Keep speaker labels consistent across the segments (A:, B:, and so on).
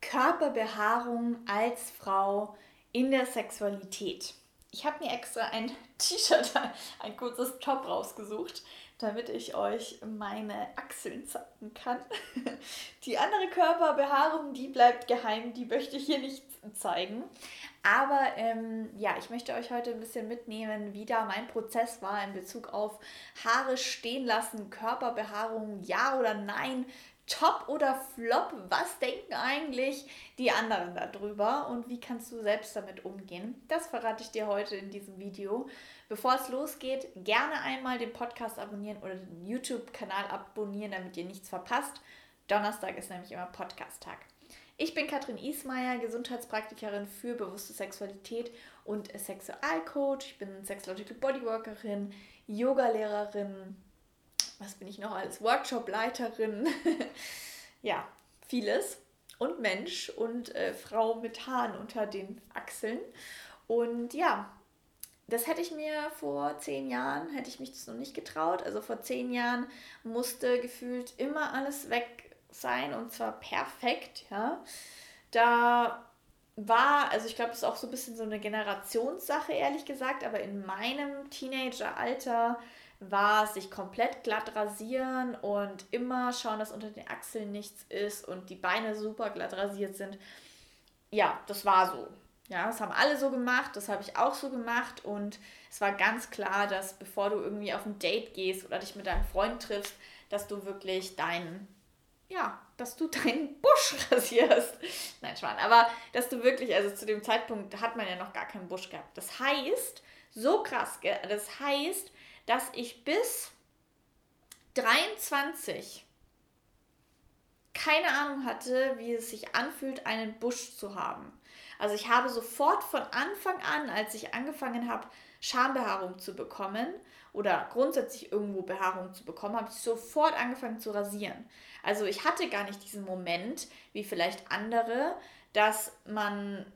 A: Körperbehaarung als Frau in der Sexualität. Ich habe mir extra ein T-Shirt, ein kurzes Top rausgesucht, damit ich euch meine Achseln zeigen kann. Die andere Körperbehaarung, die bleibt geheim, die möchte ich hier nicht zeigen. Aber ähm, ja, ich möchte euch heute ein bisschen mitnehmen, wie da mein Prozess war in Bezug auf Haare stehen lassen, Körperbehaarung, ja oder nein, Top oder Flop? Was denken eigentlich die anderen darüber und wie kannst du selbst damit umgehen? Das verrate ich dir heute in diesem Video. Bevor es losgeht, gerne einmal den Podcast abonnieren oder den YouTube-Kanal abonnieren, damit ihr nichts verpasst. Donnerstag ist nämlich immer Podcast-Tag. Ich bin Katrin Ismaier, Gesundheitspraktikerin für bewusste Sexualität und Sexualcoach. Ich bin Sexological Bodyworkerin, Yogalehrerin, was bin ich noch als Workshopleiterin? ja, vieles. Und Mensch und äh, Frau mit Haaren unter den Achseln. Und ja, das hätte ich mir vor zehn Jahren, hätte ich mich das noch nicht getraut. Also vor zehn Jahren musste gefühlt immer alles weg sein und zwar perfekt, ja. Da war, also ich glaube, das ist auch so ein bisschen so eine Generationssache, ehrlich gesagt, aber in meinem Teenageralter war sich komplett glatt rasieren und immer schauen, dass unter den Achseln nichts ist und die Beine super glatt rasiert sind. Ja, das war so. Ja, das haben alle so gemacht, das habe ich auch so gemacht und es war ganz klar, dass bevor du irgendwie auf ein Date gehst oder dich mit deinem Freund triffst, dass du wirklich deinen, ja, dass du deinen Busch rasierst. Nein, Schwan, aber dass du wirklich, also zu dem Zeitpunkt hat man ja noch gar keinen Busch gehabt. Das heißt, so krass, das heißt, dass ich bis 23 keine Ahnung hatte, wie es sich anfühlt, einen Busch zu haben. Also ich habe sofort von Anfang an, als ich angefangen habe, Schambehaarung zu bekommen oder grundsätzlich irgendwo Behaarung zu bekommen, habe ich sofort angefangen zu rasieren. Also ich hatte gar nicht diesen Moment, wie vielleicht andere, dass man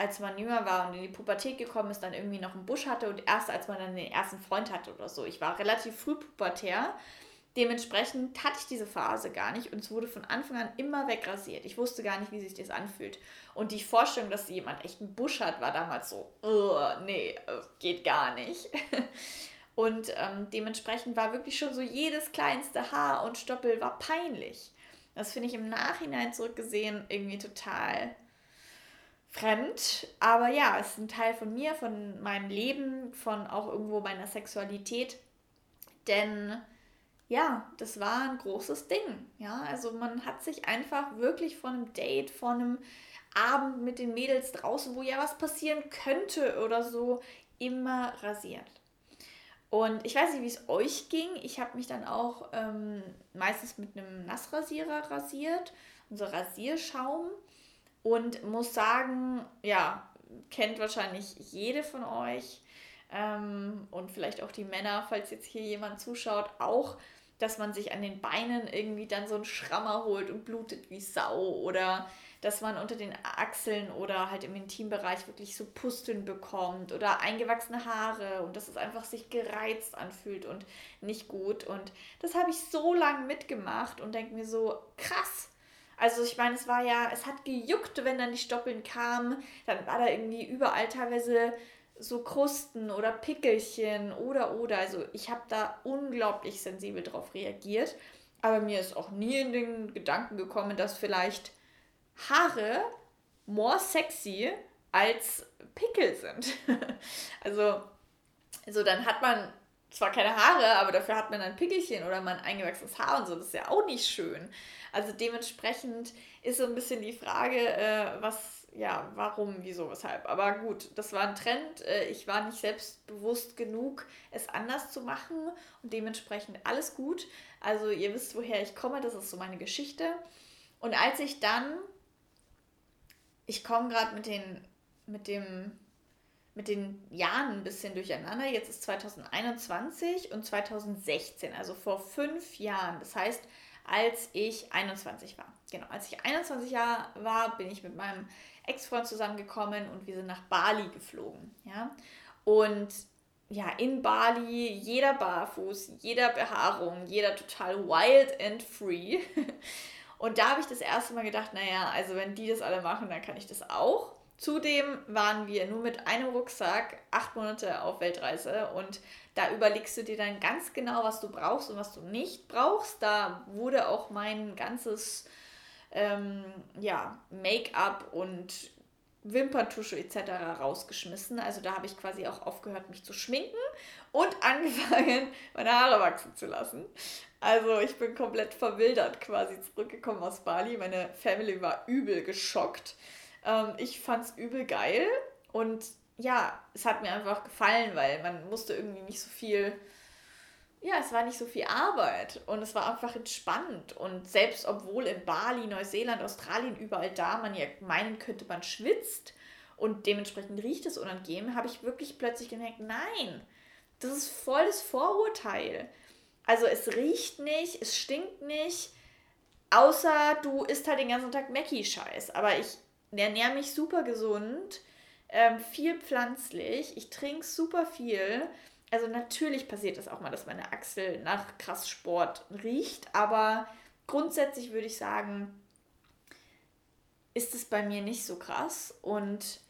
A: als man jünger war und in die Pubertät gekommen ist, dann irgendwie noch einen Busch hatte und erst als man dann den ersten Freund hatte oder so. Ich war relativ früh pubertär. Dementsprechend hatte ich diese Phase gar nicht und es wurde von Anfang an immer wegrasiert. Ich wusste gar nicht, wie sich das anfühlt. Und die Vorstellung, dass jemand echt einen Busch hat, war damals so, nee, geht gar nicht. Und ähm, dementsprechend war wirklich schon so jedes kleinste Haar und Stoppel war peinlich. Das finde ich im Nachhinein zurückgesehen irgendwie total fremd, aber ja, es ist ein Teil von mir, von meinem Leben, von auch irgendwo meiner Sexualität. Denn ja, das war ein großes Ding. Ja, also man hat sich einfach wirklich von einem Date, von einem Abend mit den Mädels draußen, wo ja was passieren könnte oder so, immer rasiert. Und ich weiß nicht, wie es euch ging. Ich habe mich dann auch ähm, meistens mit einem Nassrasierer rasiert, unser Rasierschaum. Und muss sagen, ja, kennt wahrscheinlich jede von euch ähm, und vielleicht auch die Männer, falls jetzt hier jemand zuschaut, auch, dass man sich an den Beinen irgendwie dann so einen Schrammer holt und blutet wie Sau oder dass man unter den Achseln oder halt im Intimbereich wirklich so Pusteln bekommt oder eingewachsene Haare und dass es einfach sich gereizt anfühlt und nicht gut. Und das habe ich so lange mitgemacht und denke mir so, krass, also ich meine, es war ja, es hat gejuckt, wenn dann die Stoppeln kamen. Dann war da irgendwie überall teilweise so Krusten oder Pickelchen oder oder. Also ich habe da unglaublich sensibel drauf reagiert. Aber mir ist auch nie in den Gedanken gekommen, dass vielleicht Haare more sexy als Pickel sind. also, also dann hat man zwar keine Haare, aber dafür hat man ein Pickelchen oder mal ein eingewachsenes Haar und so. Das ist ja auch nicht schön. Also dementsprechend ist so ein bisschen die Frage, äh, was, ja, warum, wieso, weshalb. Aber gut, das war ein Trend. Äh, ich war nicht selbstbewusst genug, es anders zu machen und dementsprechend alles gut. Also ihr wisst, woher ich komme, das ist so meine Geschichte. Und als ich dann, ich komme gerade mit mit dem mit den Jahren ein bisschen durcheinander. Jetzt ist 2021 und 2016, also vor fünf Jahren. Das heißt, als ich 21 war. Genau, als ich 21 Jahre war, bin ich mit meinem Ex-Freund zusammengekommen und wir sind nach Bali geflogen. Ja? Und ja, in Bali, jeder barfuß, jeder Behaarung, jeder total wild and free. Und da habe ich das erste Mal gedacht, naja, also wenn die das alle machen, dann kann ich das auch. Zudem waren wir nur mit einem Rucksack acht Monate auf Weltreise und da überlegst du dir dann ganz genau, was du brauchst und was du nicht brauchst. Da wurde auch mein ganzes ähm, ja, Make-up und Wimperntusche etc. rausgeschmissen. Also da habe ich quasi auch aufgehört, mich zu schminken und angefangen, meine Haare wachsen zu lassen. Also ich bin komplett verwildert quasi zurückgekommen aus Bali. Meine Family war übel geschockt. Ähm, ich fand es übel geil und ja, es hat mir einfach gefallen, weil man musste irgendwie nicht so viel, ja, es war nicht so viel Arbeit und es war einfach entspannt. Und selbst obwohl in Bali, Neuseeland, Australien, überall da man ja meinen könnte, man schwitzt und dementsprechend riecht es unangenehm, habe ich wirklich plötzlich gemerkt, nein, das ist voll das Vorurteil. Also es riecht nicht, es stinkt nicht, außer du isst halt den ganzen Tag Mackie-Scheiß. Aber ich ernähre mich super gesund, ähm, viel pflanzlich, ich trinke super viel. Also natürlich passiert es auch mal, dass meine Achsel nach krass Sport riecht, aber grundsätzlich würde ich sagen, ist es bei mir nicht so krass und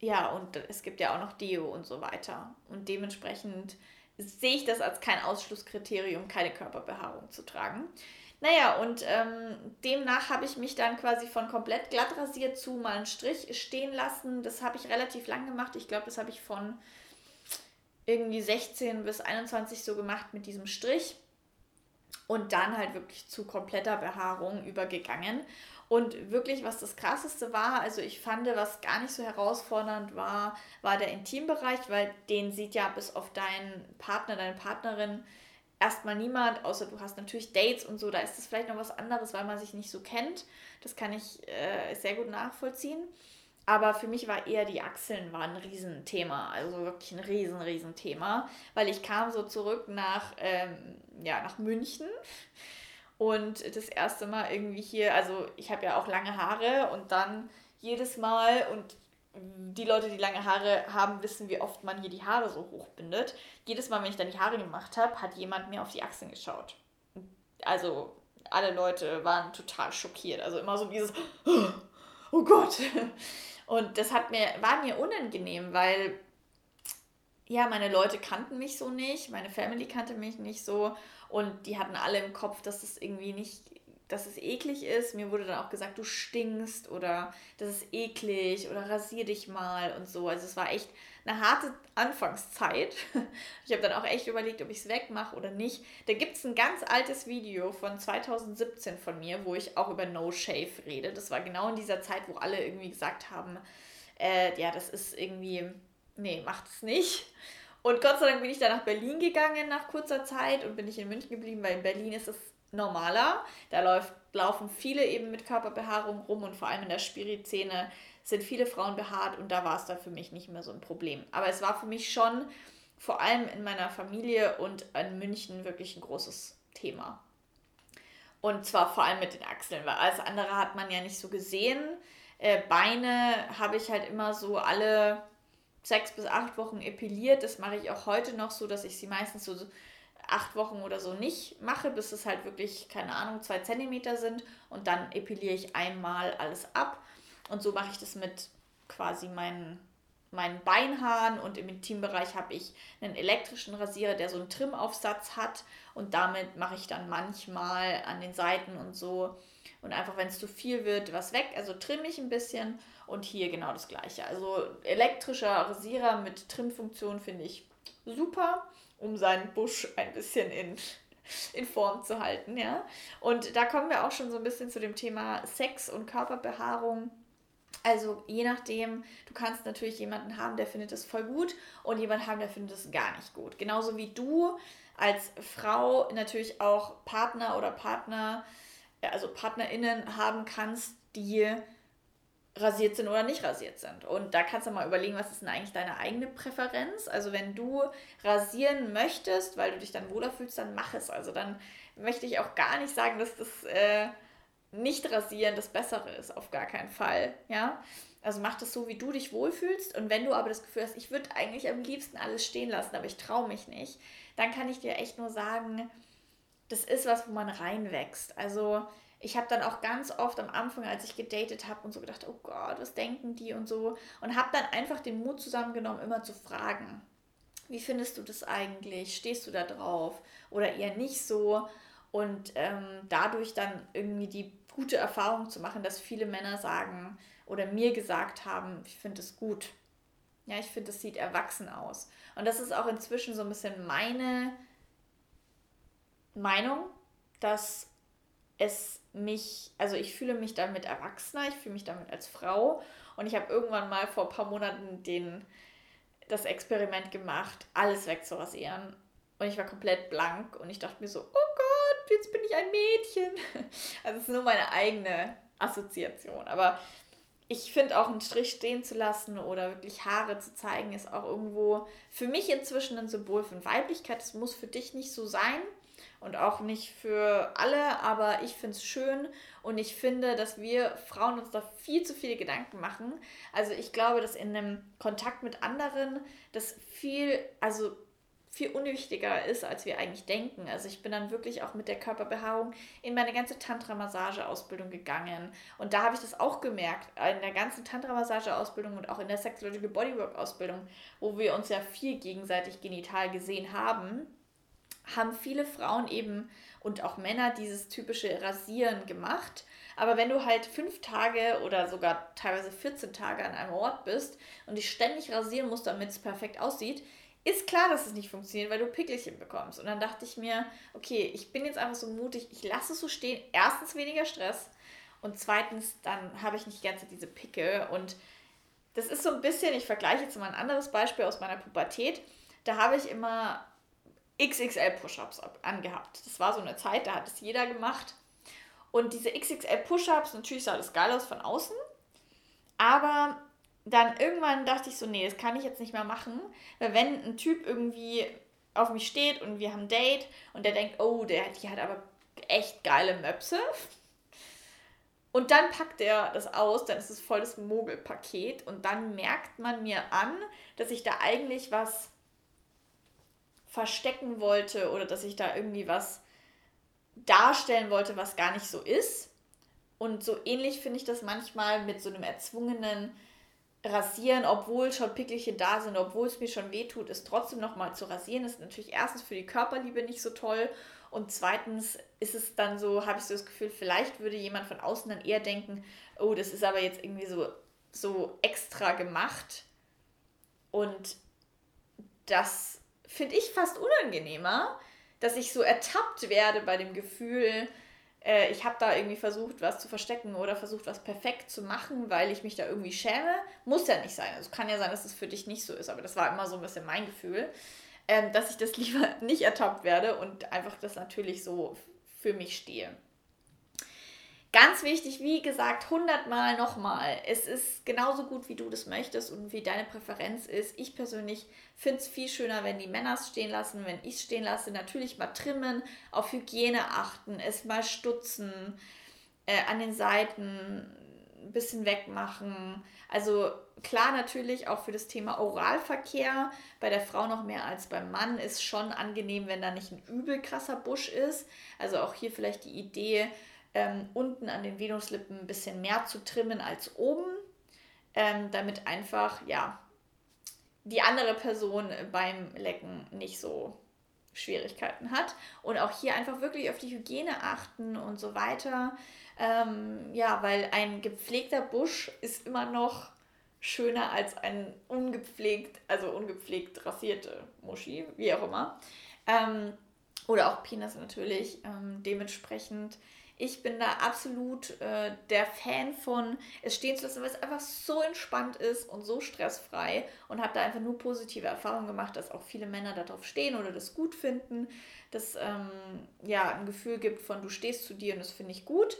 A: ja, und es gibt ja auch noch Deo und so weiter. Und dementsprechend sehe ich das als kein Ausschlusskriterium, keine Körperbehaarung zu tragen. Naja, und ähm, demnach habe ich mich dann quasi von komplett glatt rasiert zu mal einen Strich stehen lassen. Das habe ich relativ lang gemacht. Ich glaube, das habe ich von irgendwie 16 bis 21 so gemacht mit diesem Strich. Und dann halt wirklich zu kompletter Behaarung übergegangen. Und wirklich, was das Krasseste war, also ich fand, was gar nicht so herausfordernd war, war der Intimbereich, weil den sieht ja bis auf deinen Partner, deine Partnerin erstmal niemand, außer du hast natürlich Dates und so, da ist es vielleicht noch was anderes, weil man sich nicht so kennt. Das kann ich äh, sehr gut nachvollziehen. Aber für mich war eher die Achseln war ein Riesenthema, also wirklich ein riesen, riesen Thema, weil ich kam so zurück nach, ähm, ja, nach München und das erste Mal irgendwie hier, also ich habe ja auch lange Haare und dann jedes Mal und die Leute, die lange Haare haben, wissen, wie oft man hier die Haare so hoch bindet. Jedes Mal, wenn ich dann die Haare gemacht habe, hat jemand mir auf die Achseln geschaut. Also alle Leute waren total schockiert. Also immer so dieses, oh Gott. Und das hat mir, war mir unangenehm, weil ja, meine Leute kannten mich so nicht, meine Family kannte mich nicht so und die hatten alle im Kopf, dass es irgendwie nicht, dass es eklig ist. Mir wurde dann auch gesagt, du stinkst oder das ist eklig oder rasier dich mal und so. Also es war echt eine harte Anfangszeit. Ich habe dann auch echt überlegt, ob ich es wegmache oder nicht. Da gibt es ein ganz altes Video von 2017 von mir, wo ich auch über No Shave rede. Das war genau in dieser Zeit, wo alle irgendwie gesagt haben, äh, ja, das ist irgendwie nee, macht es nicht. Und Gott sei Dank bin ich dann nach Berlin gegangen nach kurzer Zeit und bin nicht in München geblieben, weil in Berlin ist es normaler. Da läuft, laufen viele eben mit Körperbehaarung rum und vor allem in der Spirit-Szene sind viele Frauen behaart und da war es dann für mich nicht mehr so ein Problem. Aber es war für mich schon vor allem in meiner Familie und in München wirklich ein großes Thema. Und zwar vor allem mit den Achseln, weil alles andere hat man ja nicht so gesehen. Äh, Beine habe ich halt immer so alle sechs bis acht Wochen epiliert. Das mache ich auch heute noch so, dass ich sie meistens so acht Wochen oder so nicht mache, bis es halt wirklich, keine Ahnung, zwei Zentimeter sind. Und dann epiliere ich einmal alles ab. Und so mache ich das mit quasi meinen, meinen Beinhaaren. Und im Intimbereich habe ich einen elektrischen Rasierer, der so einen Trimaufsatz hat. Und damit mache ich dann manchmal an den Seiten und so. Und einfach, wenn es zu viel wird, was weg. Also trimme ich ein bisschen und hier genau das gleiche. Also elektrischer Rasierer mit Trimfunktion finde ich super, um seinen Busch ein bisschen in, in Form zu halten. Ja? Und da kommen wir auch schon so ein bisschen zu dem Thema Sex und Körperbehaarung. Also je nachdem, du kannst natürlich jemanden haben, der findet das voll gut und jemanden haben, der findet das gar nicht gut. Genauso wie du als Frau natürlich auch Partner oder Partner, also PartnerInnen haben kannst, die rasiert sind oder nicht rasiert sind. Und da kannst du mal überlegen, was ist denn eigentlich deine eigene Präferenz? Also wenn du rasieren möchtest, weil du dich dann wohler fühlst, dann mach es. Also dann möchte ich auch gar nicht sagen, dass das äh, nicht rasieren das Bessere ist, auf gar keinen Fall. Ja, also mach das so, wie du dich wohlfühlst. Und wenn du aber das Gefühl hast, ich würde eigentlich am liebsten alles stehen lassen, aber ich traue mich nicht, dann kann ich dir echt nur sagen, das ist was, wo man reinwächst. Also ich habe dann auch ganz oft am Anfang, als ich gedatet habe und so gedacht, oh Gott, was denken die und so. Und habe dann einfach den Mut zusammengenommen, immer zu fragen. Wie findest du das eigentlich? Stehst du da drauf? Oder eher nicht so? Und ähm, dadurch dann irgendwie die gute Erfahrung zu machen, dass viele Männer sagen oder mir gesagt haben, ich finde es gut. Ja, ich finde, es sieht erwachsen aus. Und das ist auch inzwischen so ein bisschen meine Meinung, dass es mich, also ich fühle mich damit erwachsener, ich fühle mich damit als Frau. Und ich habe irgendwann mal vor ein paar Monaten den, das Experiment gemacht, alles wegzurasieren. Und ich war komplett blank und ich dachte mir so, oh Gott, jetzt bin ich ein Mädchen. Also es ist nur meine eigene Assoziation. Aber ich finde auch einen Strich stehen zu lassen oder wirklich Haare zu zeigen, ist auch irgendwo für mich inzwischen ein Symbol von Weiblichkeit. Es muss für dich nicht so sein und auch nicht für alle, aber ich finde es schön und ich finde, dass wir Frauen uns da viel zu viele Gedanken machen. Also ich glaube, dass in einem Kontakt mit anderen das viel, also viel unwichtiger ist, als wir eigentlich denken. Also ich bin dann wirklich auch mit der Körperbehaarung in meine ganze Tantra-Massage-Ausbildung gegangen. Und da habe ich das auch gemerkt, in der ganzen Tantra-Massage-Ausbildung und auch in der Sexological Bodywork-Ausbildung, wo wir uns ja viel gegenseitig genital gesehen haben, haben viele Frauen eben und auch Männer dieses typische Rasieren gemacht. Aber wenn du halt fünf Tage oder sogar teilweise 14 Tage an einem Ort bist und dich ständig rasieren musst, damit es perfekt aussieht, ist klar, dass es nicht funktioniert, weil du Pickelchen bekommst. Und dann dachte ich mir, okay, ich bin jetzt einfach so mutig, ich lasse es so stehen. Erstens weniger Stress und zweitens, dann habe ich nicht die ganze Zeit diese Pickel. Und das ist so ein bisschen, ich vergleiche jetzt mal ein anderes Beispiel aus meiner Pubertät. Da habe ich immer XXL Push-Ups angehabt. Das war so eine Zeit, da hat es jeder gemacht. Und diese XXL Push-Ups, natürlich sah das geil aus von außen, aber dann irgendwann dachte ich so, nee, das kann ich jetzt nicht mehr machen. Weil wenn ein Typ irgendwie auf mich steht und wir haben ein Date und der denkt, oh, der, die hat aber echt geile Möpse. Und dann packt er das aus, dann ist es voll das Mogelpaket und dann merkt man mir an, dass ich da eigentlich was verstecken wollte oder dass ich da irgendwie was darstellen wollte, was gar nicht so ist. Und so ähnlich finde ich das manchmal mit so einem erzwungenen rasieren, obwohl schon Pickelchen da sind, obwohl es mir schon wehtut, ist trotzdem nochmal zu rasieren, ist natürlich erstens für die Körperliebe nicht so toll und zweitens ist es dann so, habe ich so das Gefühl, vielleicht würde jemand von außen dann eher denken, oh, das ist aber jetzt irgendwie so, so extra gemacht und das finde ich fast unangenehmer, dass ich so ertappt werde bei dem Gefühl, äh, ich habe da irgendwie versucht, was zu verstecken oder versucht, was perfekt zu machen, weil ich mich da irgendwie schäme. Muss ja nicht sein. Also kann ja sein, dass es für dich nicht so ist, aber das war immer so ein bisschen mein Gefühl, ähm, dass ich das lieber nicht ertappt werde und einfach das natürlich so für mich stehe. Ganz wichtig, wie gesagt, hundertmal nochmal. Es ist genauso gut, wie du das möchtest und wie deine Präferenz ist. Ich persönlich finde es viel schöner, wenn die Männer es stehen lassen, wenn ich es stehen lasse. Natürlich mal trimmen, auf Hygiene achten, es mal stutzen, äh, an den Seiten ein bisschen wegmachen. Also klar natürlich auch für das Thema Oralverkehr bei der Frau noch mehr als beim Mann ist schon angenehm, wenn da nicht ein übel krasser Busch ist. Also auch hier vielleicht die Idee, ähm, unten an den Venuslippen ein bisschen mehr zu trimmen als oben, ähm, damit einfach, ja, die andere Person beim Lecken nicht so Schwierigkeiten hat. Und auch hier einfach wirklich auf die Hygiene achten und so weiter. Ähm, ja, weil ein gepflegter Busch ist immer noch schöner als ein ungepflegt, also ungepflegt rasierte Muschi, wie auch immer. Ähm, oder auch Penis natürlich. Ähm, dementsprechend ich bin da absolut äh, der Fan von, es stehen zu lassen, weil es einfach so entspannt ist und so stressfrei und habe da einfach nur positive Erfahrungen gemacht, dass auch viele Männer darauf stehen oder das gut finden, dass ähm, ja ein Gefühl gibt von, du stehst zu dir und das finde ich gut.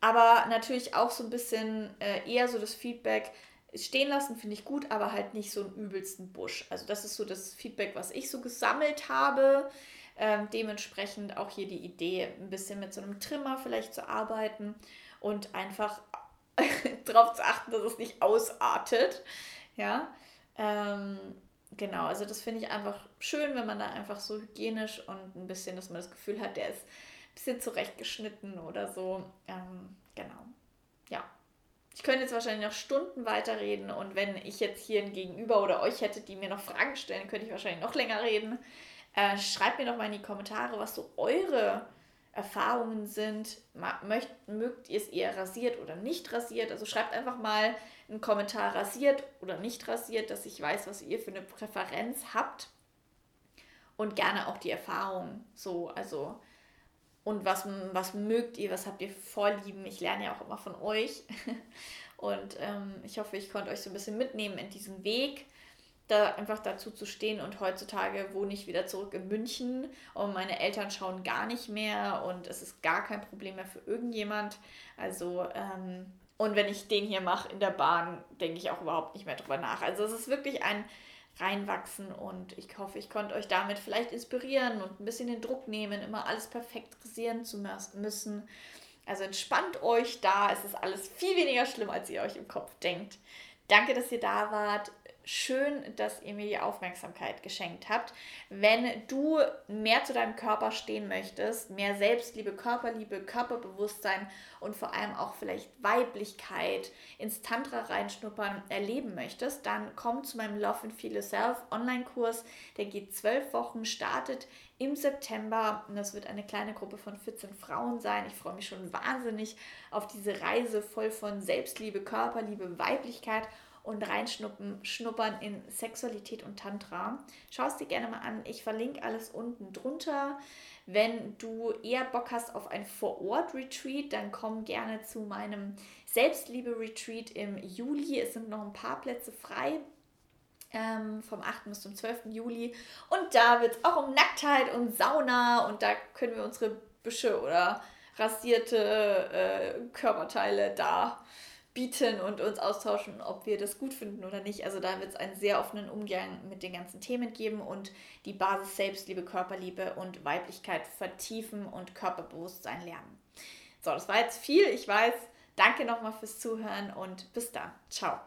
A: Aber natürlich auch so ein bisschen äh, eher so das Feedback, stehen lassen finde ich gut, aber halt nicht so einen übelsten Busch. Also das ist so das Feedback, was ich so gesammelt habe. Ähm, dementsprechend auch hier die Idee, ein bisschen mit so einem Trimmer vielleicht zu arbeiten und einfach darauf zu achten, dass es nicht ausartet. Ja, ähm, genau, also das finde ich einfach schön, wenn man da einfach so hygienisch und ein bisschen, dass man das Gefühl hat, der ist bisschen zurechtgeschnitten oder so. Ähm, genau. Ja. Ich könnte jetzt wahrscheinlich noch Stunden weiterreden und wenn ich jetzt hier ein Gegenüber oder euch hätte, die mir noch Fragen stellen, könnte ich wahrscheinlich noch länger reden. Äh, schreibt mir doch mal in die Kommentare, was so eure Erfahrungen sind. Möcht, mögt ihr es eher rasiert oder nicht rasiert? Also schreibt einfach mal einen Kommentar rasiert oder nicht rasiert, dass ich weiß, was ihr für eine Präferenz habt. Und gerne auch die Erfahrung. So, also und was, was mögt ihr, was habt ihr Vorlieben? Ich lerne ja auch immer von euch. Und ähm, ich hoffe, ich konnte euch so ein bisschen mitnehmen in diesem Weg, da einfach dazu zu stehen. Und heutzutage wohne ich wieder zurück in München und meine Eltern schauen gar nicht mehr und es ist gar kein Problem mehr für irgendjemand. Also, ähm, und wenn ich den hier mache in der Bahn, denke ich auch überhaupt nicht mehr drüber nach. Also es ist wirklich ein reinwachsen und ich hoffe, ich konnte euch damit vielleicht inspirieren und ein bisschen den Druck nehmen, immer alles perfekt rasieren zu müssen. Also entspannt euch da, es ist alles viel weniger schlimm, als ihr euch im Kopf denkt. Danke, dass ihr da wart schön, dass ihr mir die Aufmerksamkeit geschenkt habt. Wenn du mehr zu deinem Körper stehen möchtest, mehr Selbstliebe, Körperliebe, Körperbewusstsein und vor allem auch vielleicht Weiblichkeit ins Tantra reinschnuppern erleben möchtest, dann komm zu meinem Love and Feel Yourself Online-Kurs. Der geht zwölf Wochen, startet im September und das wird eine kleine Gruppe von 14 Frauen sein. Ich freue mich schon wahnsinnig auf diese Reise voll von Selbstliebe, Körperliebe, Weiblichkeit und reinschnuppern in Sexualität und Tantra. Schau es dir gerne mal an. Ich verlinke alles unten drunter. Wenn du eher Bock hast auf ein Vor-Ort-Retreat, dann komm gerne zu meinem Selbstliebe-Retreat im Juli. Es sind noch ein paar Plätze frei. Ähm, vom 8. bis zum 12. Juli. Und da wird es auch um Nacktheit und Sauna und da können wir unsere Büsche oder rasierte äh, Körperteile da bieten und uns austauschen, ob wir das gut finden oder nicht. Also da wird es einen sehr offenen Umgang mit den ganzen Themen geben und die Basis Selbstliebe, Körperliebe und Weiblichkeit vertiefen und Körperbewusstsein lernen. So, das war jetzt viel, ich weiß. Danke nochmal fürs Zuhören und bis dann. Ciao.